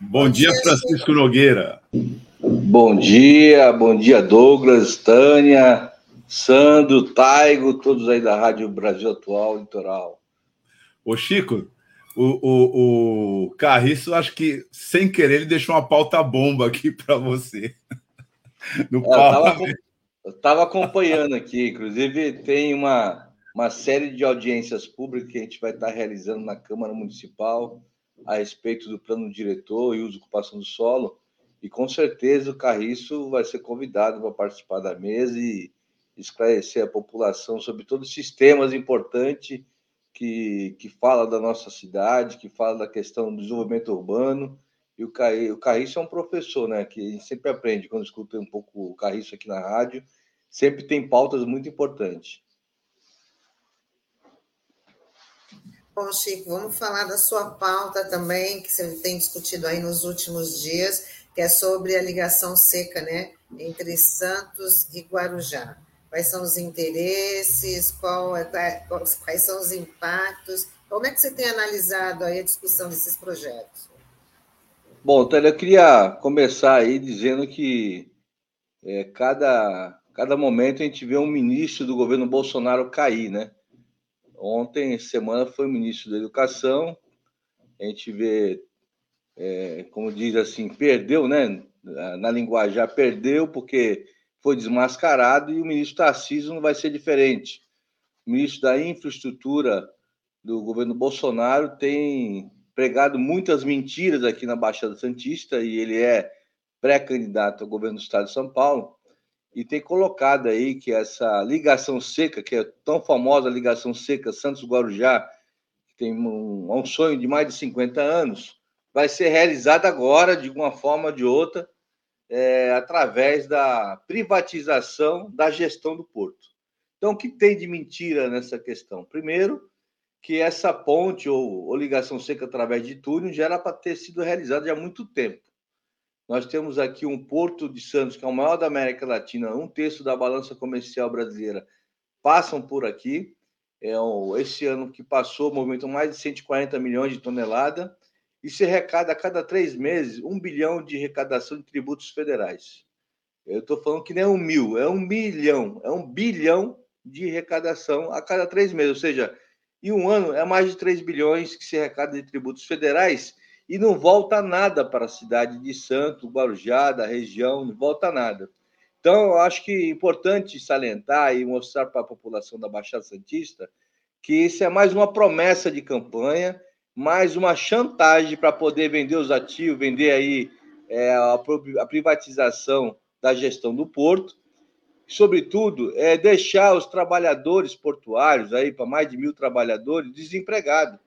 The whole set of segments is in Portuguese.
Bom dia, Francisco Nogueira. Bom dia, bom dia, Douglas, Tânia, Sandro, Taigo, todos aí da Rádio Brasil Atual Litoral. Ô, Chico, o, o, o Carriço, acho que sem querer, ele deixou uma pauta bomba aqui para você. No é, eu estava acompanhando aqui, inclusive tem uma, uma série de audiências públicas que a gente vai estar realizando na Câmara Municipal a respeito do plano diretor e uso e ocupação do solo, e com certeza o Carriço vai ser convidado para participar da mesa e esclarecer a população sobre todos os sistemas importantes que, que fala da nossa cidade, que fala da questão do desenvolvimento urbano. E o, Carri, o Carriço é um professor, né? Que a gente sempre aprende quando escuta um pouco o Carriço aqui na rádio. Sempre tem pautas muito importantes. Bom, Chico, vamos falar da sua pauta também, que você tem discutido aí nos últimos dias, que é sobre a ligação seca, né? Entre Santos e Guarujá quais são os interesses, qual é, quais são os impactos. Como é que você tem analisado aí a discussão desses projetos? Bom, Tânia, eu queria começar aí dizendo que é, cada, cada momento a gente vê um ministro do governo Bolsonaro cair, né? Ontem, semana, foi o ministro da Educação, a gente vê, é, como diz assim, perdeu, né? Na linguagem, perdeu, porque foi desmascarado e o ministro Tarcísio não vai ser diferente. O ministro da Infraestrutura do governo Bolsonaro tem pregado muitas mentiras aqui na Baixada Santista e ele é pré-candidato ao governo do estado de São Paulo e tem colocado aí que essa ligação seca, que é tão famosa ligação seca Santos-Guarujá, que tem um, um sonho de mais de 50 anos, vai ser realizada agora, de uma forma ou de outra, é, através da privatização da gestão do porto. Então, o que tem de mentira nessa questão? Primeiro, que essa ponte ou, ou ligação seca através de túnel já era para ter sido realizada há muito tempo. Nós temos aqui um Porto de Santos, que é o maior da América Latina, um terço da balança comercial brasileira passam por aqui. É, esse ano que passou, movimentou mais de 140 milhões de toneladas e se arrecada a cada três meses um bilhão de arrecadação de tributos federais. Eu estou falando que não é um mil, é um milhão, é um bilhão de arrecadação a cada três meses. Ou seja, em um ano é mais de 3 bilhões que se arrecada de tributos federais e não volta nada para a cidade de Santo, Guarujá, da região, não volta nada. Então, eu acho que é importante salientar e mostrar para a população da Baixada Santista que isso é mais uma promessa de campanha mais uma chantagem para poder vender os ativos, vender aí é, a, privatização da gestão do porto, sobretudo é deixar os trabalhadores portuários aí para mais de mil trabalhadores desempregados,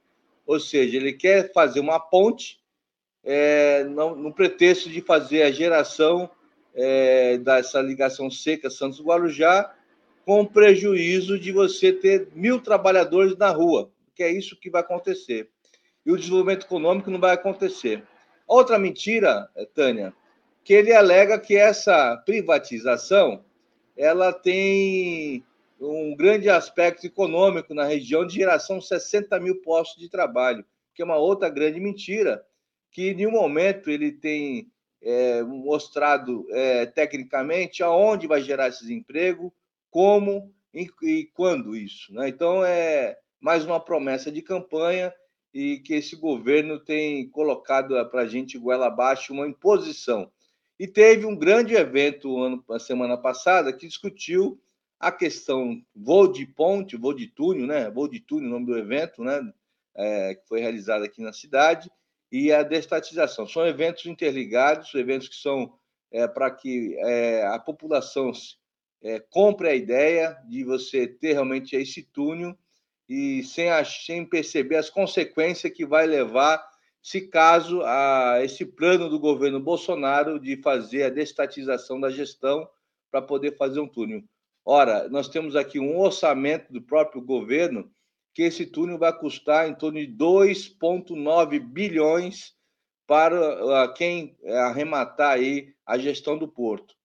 ou seja, ele quer fazer uma ponte é, no, no, pretexto de fazer a geração é, dessa ligação seca Santos Guarujá com prejuízo de você ter mil trabalhadores na rua, que é isso que vai acontecer e o desenvolvimento econômico não vai acontecer. Outra mentira, Tânia, que ele alega que essa privatização ela tem um grande aspecto econômico na região de geração de 60 mil postos de trabalho, que é uma outra grande mentira, que em nenhum momento ele tem é, mostrado é, tecnicamente aonde vai gerar esses empregos, como e, e quando isso. Né? Então, é mais uma promessa de campanha e que esse governo tem colocado para a gente goela abaixo uma imposição. E teve um grande evento ano, a semana passada que discutiu a questão voo de ponte, voo de túnel, né? Voo de túnel, o nome do evento, né? É, que foi realizado aqui na cidade, e a destatização. São eventos interligados, eventos que são é, para que é, a população é, compre a ideia de você ter realmente esse túnel e sem, sem perceber as consequências que vai levar, se caso, a esse plano do governo Bolsonaro de fazer a destatização da gestão para poder fazer um túnel. Ora, nós temos aqui um orçamento do próprio governo que esse túnel vai custar em torno de 2,9 bilhões para quem arrematar aí a gestão do porto.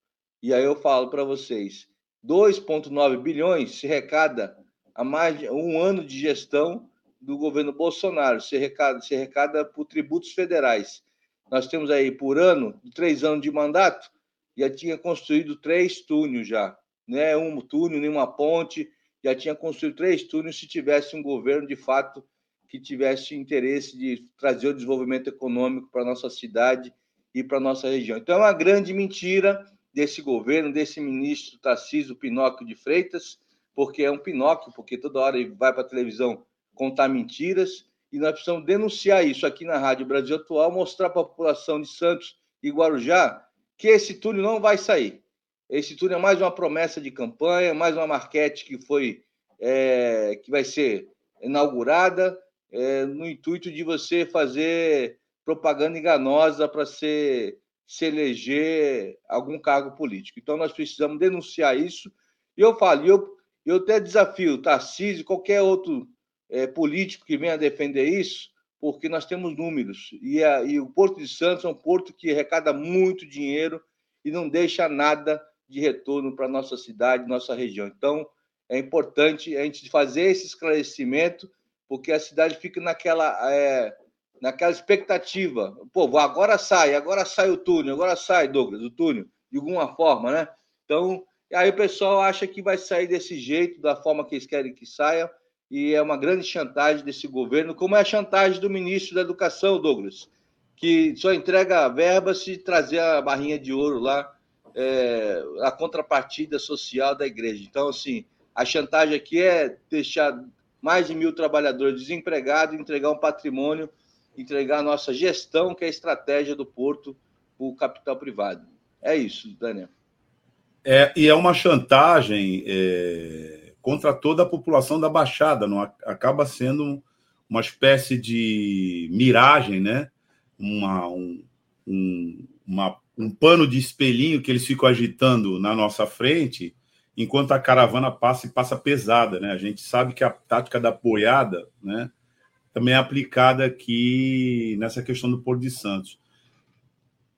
E aí eu falo para vocês, 2,9 bilhões se recada a mais de um ano de gestão do governo Bolsonaro, se recada, se recada por tributos federais. Nós temos aí, por ano, três anos de mandato, já tinha construído três túneis já. Não é um túnel, nem uma ponte, já tinha construído três túneis se tivesse um governo, de fato, que tivesse interesse de trazer o desenvolvimento econômico para a nossa cidade e para a nossa região. Então, é uma grande mentira desse governo, desse ministro Tarcísio Pinóquio de Freitas, porque é um Pinóquio, porque toda hora ele vai para a televisão contar mentiras, e nós precisamos denunciar isso aqui na Rádio Brasil Atual, mostrar para a população de Santos e Guarujá que esse túnel não vai sair. Esse túnel é mais uma promessa de campanha, mais uma marquete que foi é, que vai ser inaugurada é, no intuito de você fazer propaganda enganosa para se, se eleger algum cargo político. Então, nós precisamos denunciar isso. E eu falo, eu, eu até desafio Tarcísio, qualquer outro é, político que venha defender isso, porque nós temos números. E, a, e o Porto de Santos é um porto que arrecada muito dinheiro e não deixa nada de retorno para nossa cidade, nossa região. Então, é importante a gente fazer esse esclarecimento porque a cidade fica naquela, é, naquela expectativa. Pô, agora sai, agora sai o túnel, agora sai, Douglas, o túnel, de alguma forma, né? Então, aí o pessoal acha que vai sair desse jeito, da forma que eles querem que saia, e é uma grande chantagem desse governo, como é a chantagem do ministro da Educação, Douglas, que só entrega verba se trazer a barrinha de ouro lá, é, a contrapartida social da igreja. Então, assim, a chantagem aqui é deixar mais de mil trabalhadores desempregados, entregar um patrimônio, entregar a nossa gestão, que é a estratégia do porto, para o capital privado. É isso, Daniel. É, e é uma chantagem é, contra toda a população da Baixada, não acaba sendo uma espécie de miragem, né? Uma, um, um, uma, um pano de espelhinho que eles ficam agitando na nossa frente enquanto a caravana passa e passa pesada, né? A gente sabe que a tática da boiada, né, também é aplicada aqui nessa questão do Porto de Santos.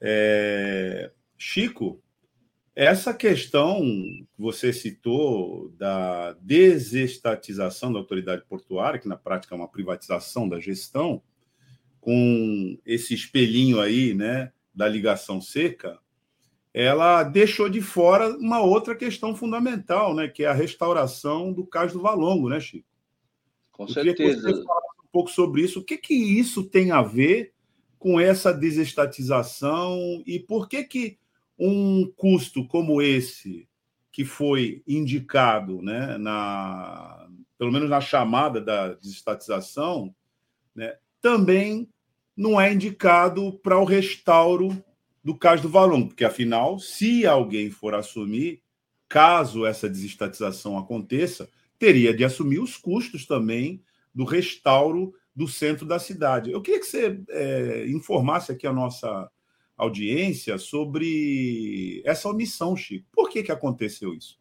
É... Chico, essa questão que você citou da desestatização da autoridade portuária, que na prática é uma privatização da gestão, com esse espelhinho aí, né, da ligação seca, ela deixou de fora uma outra questão fundamental, né, que é a restauração do Cais do Valongo, né, Chico? Com Eu certeza. Que você um pouco sobre isso. O que que isso tem a ver com essa desestatização e por que que um custo como esse que foi indicado, né, na pelo menos na chamada da desestatização, né, também não é indicado para o restauro do caso do Valongo, porque afinal, se alguém for assumir, caso essa desestatização aconteça, teria de assumir os custos também do restauro do centro da cidade. Eu queria que você é, informasse aqui a nossa audiência sobre essa omissão, Chico. Por que, que aconteceu isso?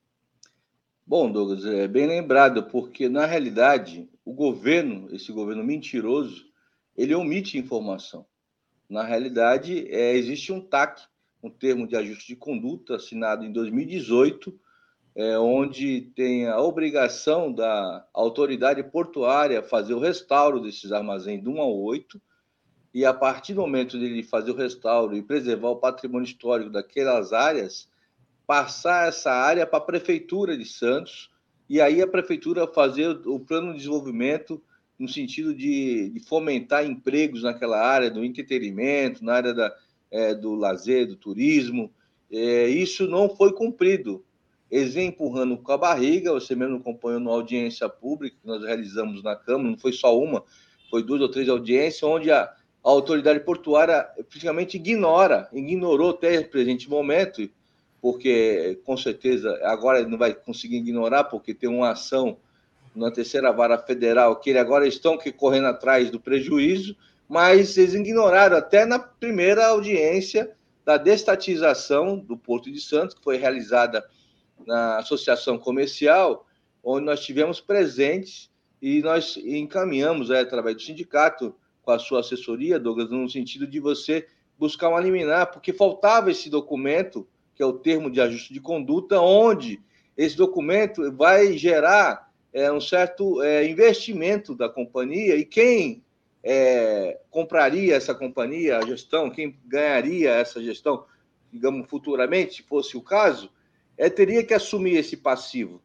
Bom, Douglas, é bem lembrado, porque na realidade o governo, esse governo mentiroso, ele omite informação. Na realidade, é, existe um TAC, um termo de ajuste de conduta, assinado em 2018, é, onde tem a obrigação da autoridade portuária fazer o restauro desses armazéns de 1 a 8, e a partir do momento dele fazer o restauro e preservar o patrimônio histórico daquelas áreas, passar essa área para a Prefeitura de Santos, e aí a Prefeitura fazer o plano de desenvolvimento no sentido de, de, fomentar empregos naquela área do entretenimento, na área da, é, do lazer, do turismo. É, isso não foi cumprido. Eles vêm empurrando com a barriga, você mesmo acompanhou na audiência pública que nós realizamos na Câmara, não foi só uma, foi duas ou três audiências, onde a, a autoridade portuária praticamente ignora, ignorou até o presente momento, porque com certeza agora não vai conseguir ignorar, porque tem uma ação na terceira vara federal, que agora estão que correndo atrás do prejuízo, mas eles ignoraram até na primeira audiência da destatização do Porto de Santos, que foi realizada na Associação Comercial, onde nós tivemos presentes e nós encaminhamos, é, através do sindicato, com a sua assessoria, Douglas, no sentido de você buscar um liminar, porque faltava esse documento, que é o termo de ajuste de conduta, onde esse documento vai gerar é, um certo é, investimento da companhia e quem é, compraria essa companhia, a gestão, quem ganharia essa gestão, digamos, futuramente, se fosse o caso, é, teria que assumir esse passivo.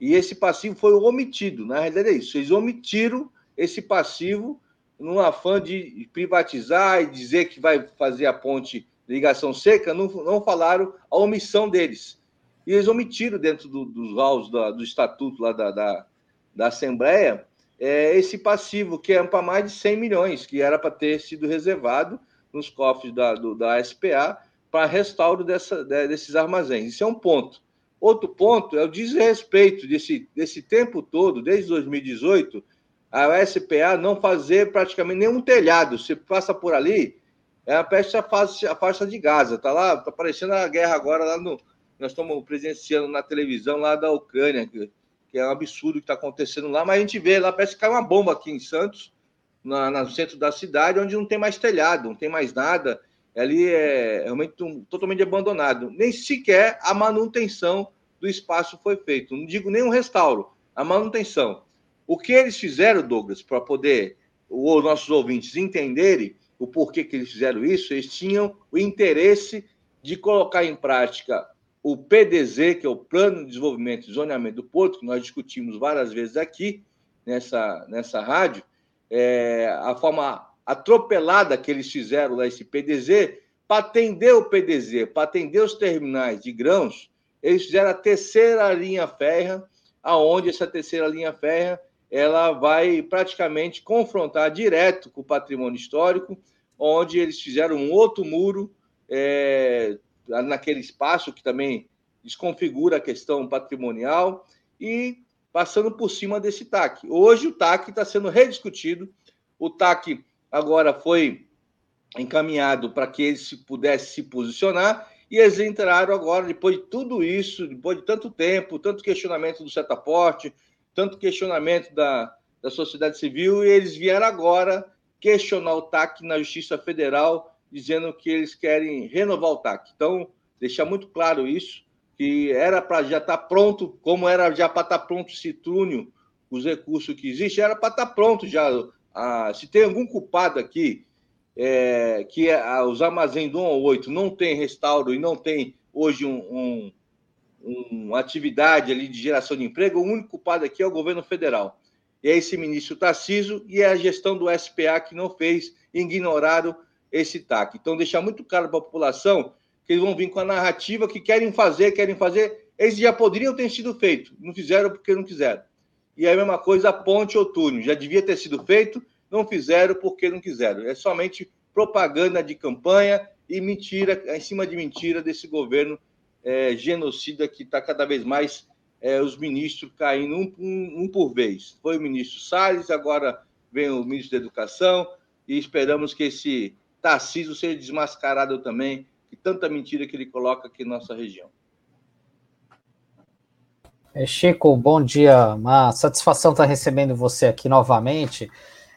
E esse passivo foi omitido. Na realidade, é isso. Eles omitiram esse passivo num afã de privatizar e dizer que vai fazer a ponte ligação seca, não, não falaram a omissão deles. E eles omitiram dentro do, dos autos do, do estatuto lá da, da, da Assembleia é, esse passivo, que é para mais de 100 milhões, que era para ter sido reservado nos cofres da, do, da SPA para restauro dessa, desses armazéns. Isso é um ponto. Outro ponto é o desrespeito desse, desse tempo todo, desde 2018, a SPA não fazer praticamente nenhum telhado. Você passa por ali, é a peste a faixa, a faixa de Gaza. Tá lá, tá aparecendo a guerra agora lá no. Nós estamos presenciando na televisão lá da Ucrânia, que, que é um absurdo que está acontecendo lá, mas a gente vê lá, parece que cai uma bomba aqui em Santos, na, no centro da cidade, onde não tem mais telhado, não tem mais nada. Ali é realmente um, totalmente abandonado. Nem sequer a manutenção do espaço foi feito. Não digo nem um restauro, a manutenção. O que eles fizeram, Douglas, para poder os nossos ouvintes entenderem o porquê que eles fizeram isso, eles tinham o interesse de colocar em prática o PDZ, que é o Plano de Desenvolvimento e Zoneamento do Porto, que nós discutimos várias vezes aqui nessa, nessa rádio, é, a forma atropelada que eles fizeram lá, esse PDZ, para atender o PDZ, para atender os terminais de grãos, eles fizeram a terceira linha férrea, aonde essa terceira linha férrea ela vai praticamente confrontar direto com o patrimônio histórico, onde eles fizeram um outro muro é, naquele espaço que também desconfigura a questão patrimonial e passando por cima desse TAC. Hoje o TAC está sendo rediscutido, o TAC agora foi encaminhado para que ele se pudesse se posicionar e eles entraram agora, depois de tudo isso, depois de tanto tempo, tanto questionamento do setaporte, tanto questionamento da, da sociedade civil, e eles vieram agora questionar o TAC na Justiça Federal, dizendo que eles querem renovar o TAC. Então, deixar muito claro isso, que era para já estar tá pronto, como era já para estar tá pronto esse túnel, os recursos que existem, era para estar tá pronto já. Ah, se tem algum culpado aqui, é, que é, os armazéns do 1 ao 8 não tem restauro e não tem hoje um, um uma atividade ali de geração de emprego, o único culpado aqui é o governo federal. E é esse ministro Tarciso e é a gestão do SPA que não fez, ignoraram esse TAC. Então, deixar muito claro para a população que eles vão vir com a narrativa que querem fazer, querem fazer. Eles já poderiam ter sido feito, não fizeram porque não quiseram. E é a mesma coisa a ponte ou túnel, já devia ter sido feito, não fizeram porque não quiseram. É somente propaganda de campanha e mentira, em cima de mentira desse governo é, genocida que está cada vez mais é, os ministros caindo um, um, um, por vez. Foi o ministro Salles, agora vem o ministro da Educação, e esperamos que esse Tarcísio seja desmascarado também, que tanta mentira que ele coloca aqui na nossa região. É, Chico, bom dia. Uma satisfação estar recebendo você aqui novamente.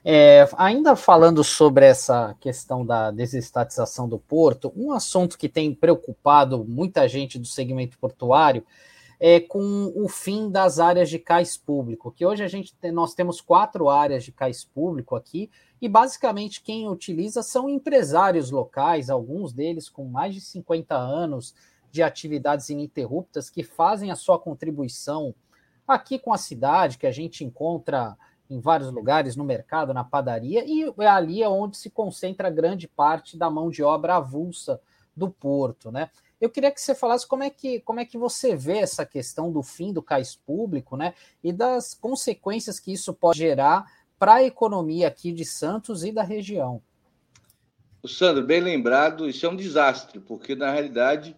É, ainda falando sobre essa questão da desestatização do porto, um assunto que tem preocupado muita gente do segmento portuário é com o fim das áreas de cais público, que hoje a gente tem, nós temos quatro áreas de cais público aqui, e basicamente quem utiliza são empresários locais, alguns deles com mais de 50 anos de atividades ininterruptas, que fazem a sua contribuição aqui com a cidade, que a gente encontra em vários lugares, no mercado, na padaria, e é ali é onde se concentra grande parte da mão de obra avulsa do porto, né? Eu queria que você falasse como é que, como é que você vê essa questão do fim do cais público, né? E das consequências que isso pode gerar para a economia aqui de Santos e da região. O Sandro, bem lembrado, isso é um desastre, porque na realidade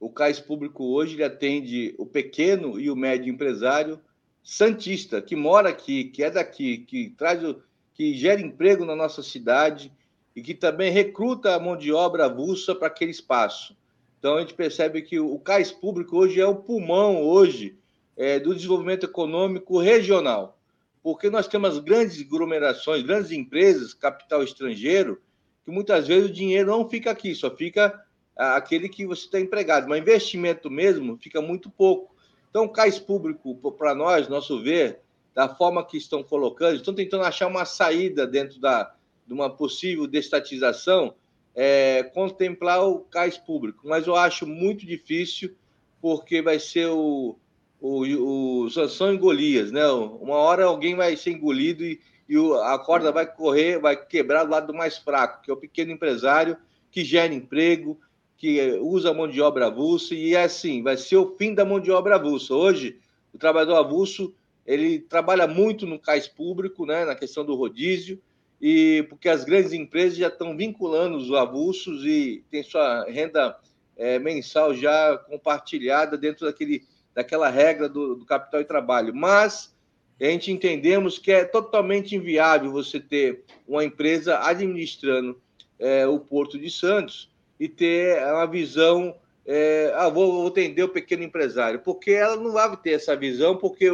o cais público hoje ele atende o pequeno e o médio empresário santista que mora aqui, que é daqui, que traz o, que gera emprego na nossa cidade e que também recruta a mão de obra avulsa para aquele espaço. Então a gente percebe que o cais público hoje é o pulmão hoje é, do desenvolvimento econômico regional. porque nós temos grandes aglomerações, grandes empresas, capital estrangeiro, que muitas vezes o dinheiro não fica aqui, só fica aquele que você está empregado, mas investimento mesmo fica muito pouco. Então, o cais público, para nós, nosso ver, da forma que estão colocando, estão tentando achar uma saída dentro da, de uma possível destatização, é, contemplar o cais público, mas eu acho muito difícil, porque vai ser o, o, o Sansão e Golias, né? Uma hora alguém vai ser engolido e, e a corda vai correr, vai quebrar do lado do mais fraco, que é o pequeno empresário que gera emprego, que usa mão de obra avulsa, e é assim, vai ser o fim da mão de obra avulsa. Hoje, o trabalhador avulso, ele trabalha muito no cais público, né, na questão do rodízio, e porque as grandes empresas já estão vinculando os avulsos e tem sua renda é, mensal já compartilhada dentro daquele daquela regra do, do capital e trabalho. Mas a gente entendemos que é totalmente inviável você ter uma empresa administrando é, o Porto de Santos e ter uma visão, é, ah, vou, vou atender o pequeno empresário, porque ela não vai ter essa visão, porque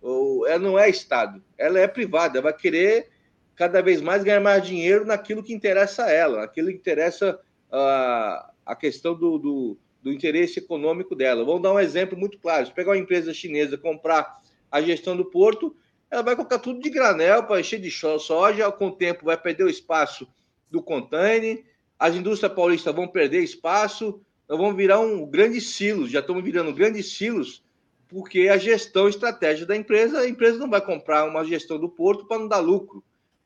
o, ela não é Estado, ela é privada, ela vai querer cada vez mais ganhar mais dinheiro naquilo que interessa a ela, naquilo que interessa a, a questão do, do do interesse econômico dela. Vamos dar um exemplo muito claro. Se pegar uma empresa chinesa comprar a gestão do porto, ela vai colocar tudo de granel para encher de soja, com o tempo vai perder o espaço do container, as indústrias paulistas vão perder espaço, nós vamos virar um grande silos, já estamos virando grandes silos, porque a gestão estratégica da empresa, a empresa não vai comprar uma gestão do porto para não dar lucro.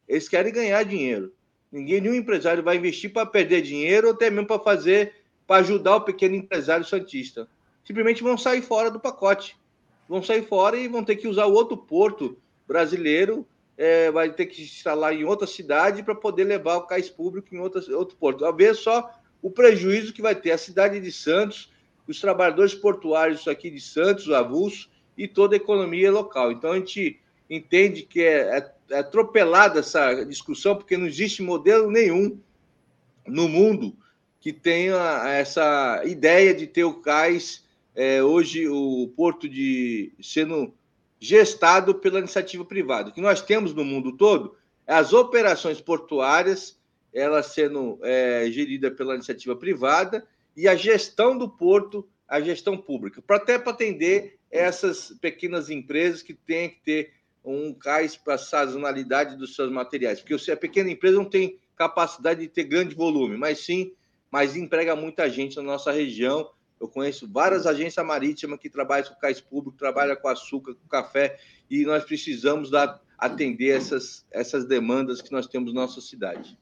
Eles querem ganhar dinheiro. Ninguém, nenhum empresário vai investir para perder dinheiro ou até mesmo para fazer para ajudar o pequeno empresário santista. Simplesmente vão sair fora do pacote. Vão sair fora e vão ter que usar o outro porto brasileiro, é, vai ter que instalar em outra cidade para poder levar o cais público em outra, outro porto. A ver só o prejuízo que vai ter a cidade de Santos, os trabalhadores portuários aqui de Santos, avulso, e toda a economia local. Então a gente entende que é, é, é atropelada essa discussão, porque não existe modelo nenhum no mundo que tenha essa ideia de ter o cais, é, hoje o porto de sendo gestado pela iniciativa privada. O que nós temos no mundo todo é as operações portuárias, elas sendo é, gerida pela iniciativa privada, e a gestão do porto, a gestão pública, para até para atender essas pequenas empresas que têm que ter um cais para sazonalidade dos seus materiais, porque se a pequena empresa não tem capacidade de ter grande volume, mas sim mas emprega muita gente na nossa região. Eu conheço várias agências marítimas que trabalham com cais públicos, trabalham com açúcar, com café, e nós precisamos dar, atender essas, essas demandas que nós temos na nossa cidade.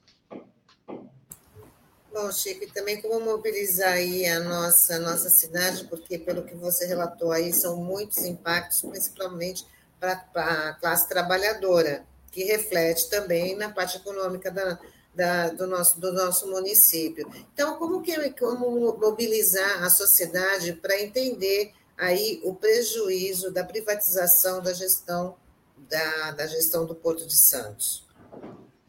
Bom, Chico, e também como mobilizar aí a nossa, nossa cidade, porque pelo que você relatou aí, são muitos impactos, principalmente para a classe trabalhadora, que reflete também na parte econômica da, da, do, nosso, do nosso município. Então, como, que, como mobilizar a sociedade para entender aí o prejuízo da privatização da gestão da, da gestão do Porto de Santos?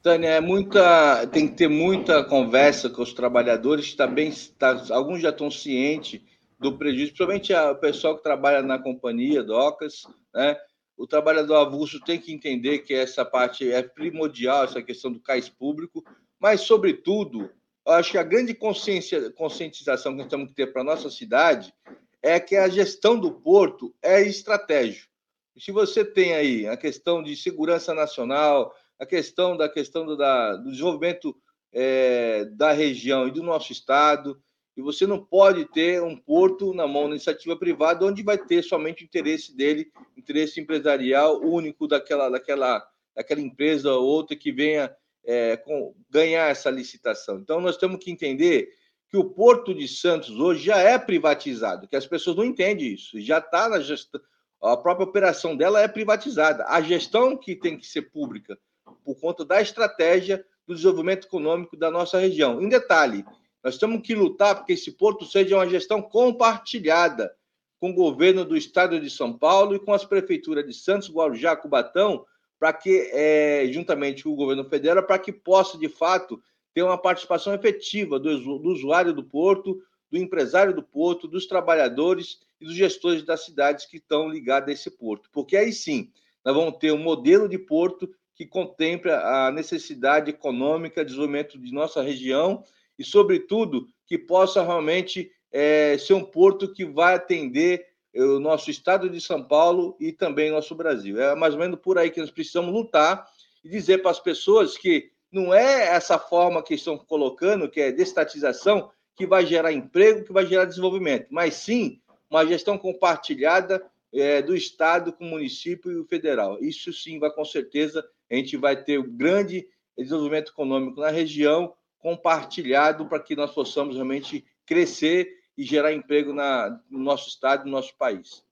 Tânia, é muita, tem que ter muita conversa com os trabalhadores, também tá, alguns já estão cientes do prejuízo, principalmente o pessoal que trabalha na companhia, docas, né? O trabalhador avulso tem que entender que essa parte é primordial, essa questão do cais público, mas, sobretudo, eu acho que a grande conscientização que nós temos que ter para a nossa cidade é que a gestão do porto é estratégico. se você tem aí a questão de segurança nacional, a questão da questão do, da, do desenvolvimento é, da região e do nosso estado, e você não pode ter um porto na mão da iniciativa privada onde vai ter somente o interesse dele, interesse empresarial único daquela, daquela, daquela empresa ou outra que venha é, com, ganhar essa licitação. Então, nós temos que entender que o Porto de Santos hoje já é privatizado, que as pessoas não entendem isso, já está na gestão, a própria operação dela é privatizada. A gestão que tem que ser pública, por conta da estratégia do desenvolvimento econômico da nossa região. Em detalhe, nós temos que lutar para que esse porto seja uma gestão compartilhada com o governo do estado de São Paulo e com as prefeituras de Santos, Guarujá, Cubatão, para que, é, juntamente com o governo federal, para que possa, de fato, ter uma participação efetiva do, do usuário do porto, do empresário do porto, dos trabalhadores e dos gestores das cidades que estão ligados a esse porto. Porque aí sim, nós vamos ter um modelo de porto que contempla a necessidade econômica, desenvolvimento de nossa região e, sobretudo, que possa realmente é, ser um porto que vai atender o nosso estado de São Paulo e também nosso Brasil. É mais ou menos por aí que nós precisamos lutar e dizer para as pessoas que não é essa forma que estão colocando, que é destatização, que vai gerar emprego, que vai gerar desenvolvimento, mas sim uma gestão compartilhada é, do Estado com o município e o federal. Isso sim vai, com certeza, a gente vai ter um grande desenvolvimento econômico na região, compartilhado para que nós possamos realmente crescer e gerar emprego na, no nosso estado, no nosso país.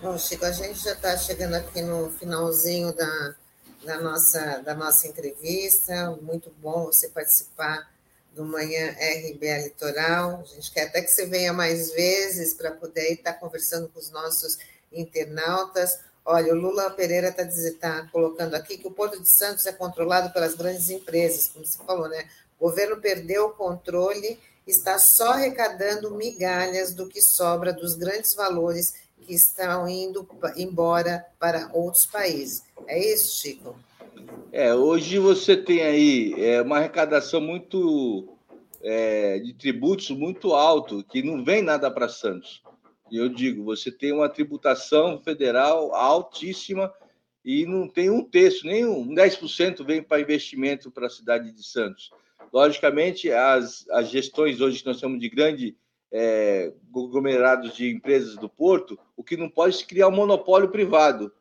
Bom, Chico, a gente já está chegando aqui no finalzinho da, da, nossa, da nossa entrevista. Muito bom você participar do Manhã RBA Litoral. A gente quer até que você venha mais vezes para poder estar tá conversando com os nossos internautas. Olha, o Lula Pereira está tá colocando aqui que o Porto de Santos é controlado pelas grandes empresas, como você falou, né? O governo perdeu o controle, está só arrecadando migalhas do que sobra dos grandes valores que estão indo embora para outros países. É isso, Chico? É, hoje você tem aí é, uma arrecadação muito é, de tributos muito alto, que não vem nada para Santos. E eu digo, você tem uma tributação federal altíssima e não tem um terço, nem um 10% vem para investimento para a cidade de Santos. Logicamente, as, as gestões hoje que nós temos de grande é, conglomerados de empresas do Porto, o que não pode se criar um monopólio privado,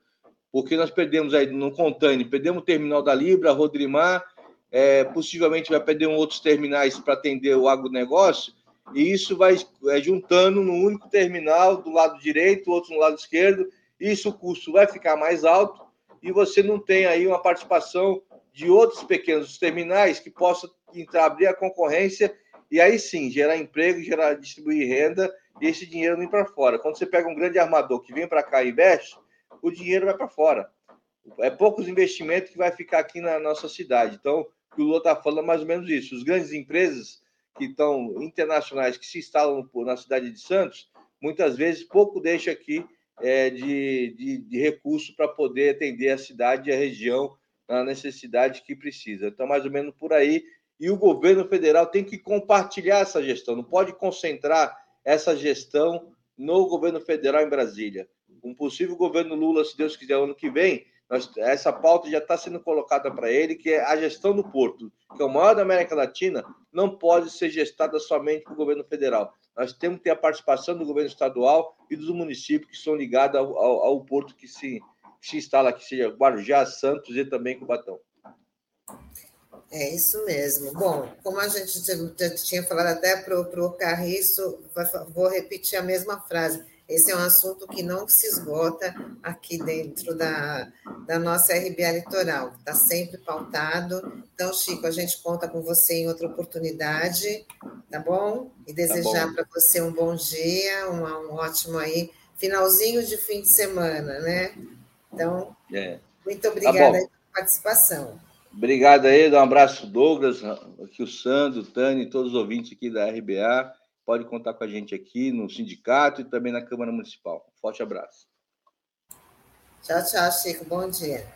porque nós perdemos aí no Contane, perdemos o terminal da Libra, Rodrimar, é, possivelmente vai perder um outros terminais para atender o agronegócio, e isso vai é, juntando num único terminal do lado direito, outro no lado esquerdo, isso o custo vai ficar mais alto e você não tem aí uma participação de outros pequenos terminais que possam entrar, abrir a concorrência e aí sim gerar emprego, gerar, distribuir renda e esse dinheiro não ir para fora. Quando você pega um grande armador que vem para cá e investe, o dinheiro vai para fora. É poucos investimentos que vai ficar aqui na nossa cidade. Então, o Lula está falando é mais ou menos isso. As grandes empresas que estão internacionais, que se instalam na cidade de Santos, muitas vezes pouco deixa aqui é, de, de, de recurso para poder atender a cidade e a região na necessidade que precisa. Então, mais ou menos por aí e o governo federal tem que compartilhar essa gestão, não pode concentrar essa gestão no governo federal em Brasília. Um possível governo Lula, se Deus quiser, ano que vem, nós, essa pauta já está sendo colocada para ele, que é a gestão do porto, que é o maior da América Latina, não pode ser gestada somente pelo governo federal. Nós temos que ter a participação do governo estadual e dos municípios que são ligados ao, ao, ao porto que se, que se instala aqui, seja Guarujá, Santos e também Cubatão. É isso mesmo. Bom, como a gente já tinha falado até para o Carriço, vou repetir a mesma frase. Esse é um assunto que não se esgota aqui dentro da, da nossa RBA Litoral, está sempre pautado. Então, Chico, a gente conta com você em outra oportunidade, tá bom? E tá desejar tá para você um bom dia, um, um, ótimo aí, finalzinho de fim de semana, né? Então, é. muito tá obrigada tá pela participação. Obrigado aí, um abraço, Douglas, aqui o Sandro, o Tani, todos os ouvintes aqui da RBA. Pode contar com a gente aqui no sindicato e também na Câmara Municipal. forte abraço. Tchau, tchau, Chico. Bom dia.